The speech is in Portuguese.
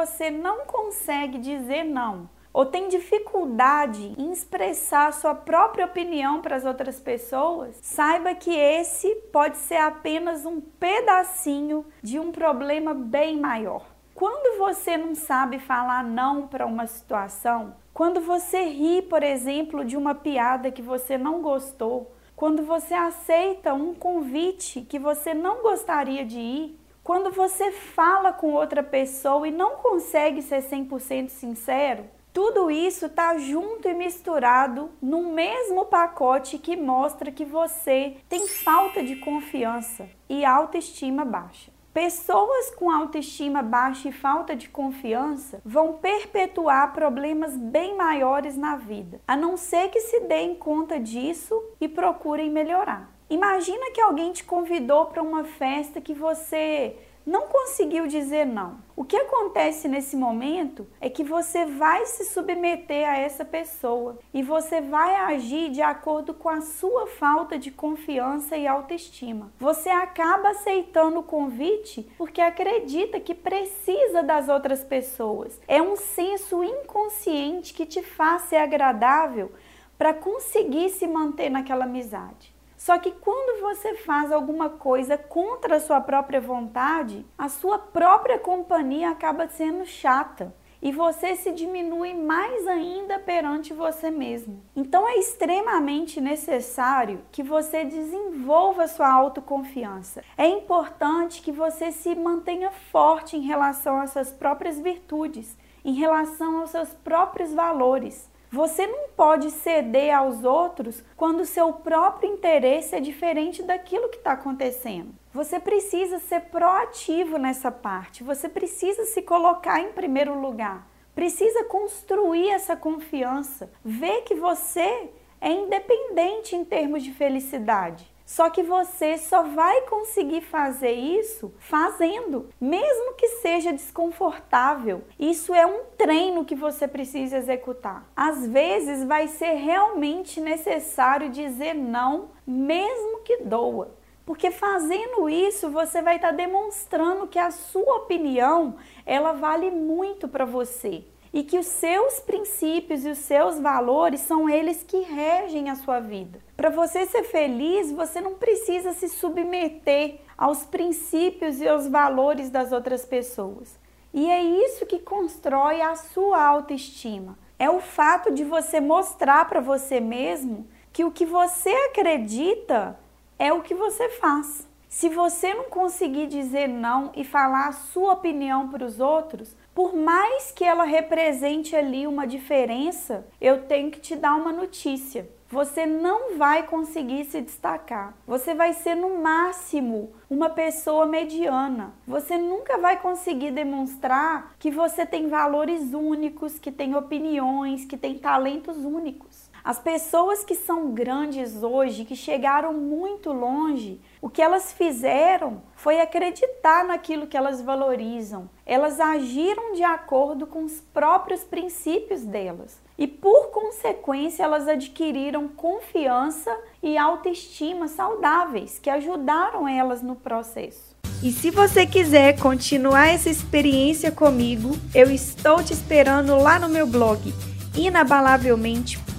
Você não consegue dizer não ou tem dificuldade em expressar sua própria opinião para as outras pessoas, saiba que esse pode ser apenas um pedacinho de um problema bem maior. Quando você não sabe falar não para uma situação, quando você ri, por exemplo, de uma piada que você não gostou, quando você aceita um convite que você não gostaria de ir, quando você fala com outra pessoa e não consegue ser 100% sincero, tudo isso está junto e misturado no mesmo pacote que mostra que você tem falta de confiança e autoestima baixa. Pessoas com autoestima baixa e falta de confiança vão perpetuar problemas bem maiores na vida, a não ser que se deem conta disso e procurem melhorar. Imagina que alguém te convidou para uma festa que você não conseguiu dizer não. O que acontece nesse momento é que você vai se submeter a essa pessoa e você vai agir de acordo com a sua falta de confiança e autoestima. Você acaba aceitando o convite porque acredita que precisa das outras pessoas. É um senso inconsciente que te faz ser agradável para conseguir se manter naquela amizade. Só que quando você faz alguma coisa contra a sua própria vontade, a sua própria companhia acaba sendo chata e você se diminui mais ainda perante você mesmo. Então é extremamente necessário que você desenvolva sua autoconfiança. É importante que você se mantenha forte em relação às suas próprias virtudes, em relação aos seus próprios valores. Você não pode ceder aos outros quando seu próprio interesse é diferente daquilo que está acontecendo. Você precisa ser proativo nessa parte, você precisa se colocar em primeiro lugar, precisa construir essa confiança, ver que você é independente em termos de felicidade. Só que você só vai conseguir fazer isso fazendo, mesmo que seja desconfortável. Isso é um treino que você precisa executar. Às vezes vai ser realmente necessário dizer não, mesmo que doa. Porque fazendo isso, você vai estar demonstrando que a sua opinião, ela vale muito para você e que os seus princípios e os seus valores são eles que regem a sua vida. Para você ser feliz, você não precisa se submeter aos princípios e aos valores das outras pessoas. E é isso que constrói a sua autoestima. É o fato de você mostrar para você mesmo que o que você acredita é o que você faz. Se você não conseguir dizer não e falar a sua opinião para os outros, por mais que ela represente ali uma diferença, eu tenho que te dar uma notícia. Você não vai conseguir se destacar. Você vai ser no máximo uma pessoa mediana. Você nunca vai conseguir demonstrar que você tem valores únicos, que tem opiniões, que tem talentos únicos. As pessoas que são grandes hoje, que chegaram muito longe, o que elas fizeram foi acreditar naquilo que elas valorizam. Elas agiram de acordo com os próprios princípios delas. E por consequência, elas adquiriram confiança e autoestima saudáveis que ajudaram elas no processo. E se você quiser continuar essa experiência comigo, eu estou te esperando lá no meu blog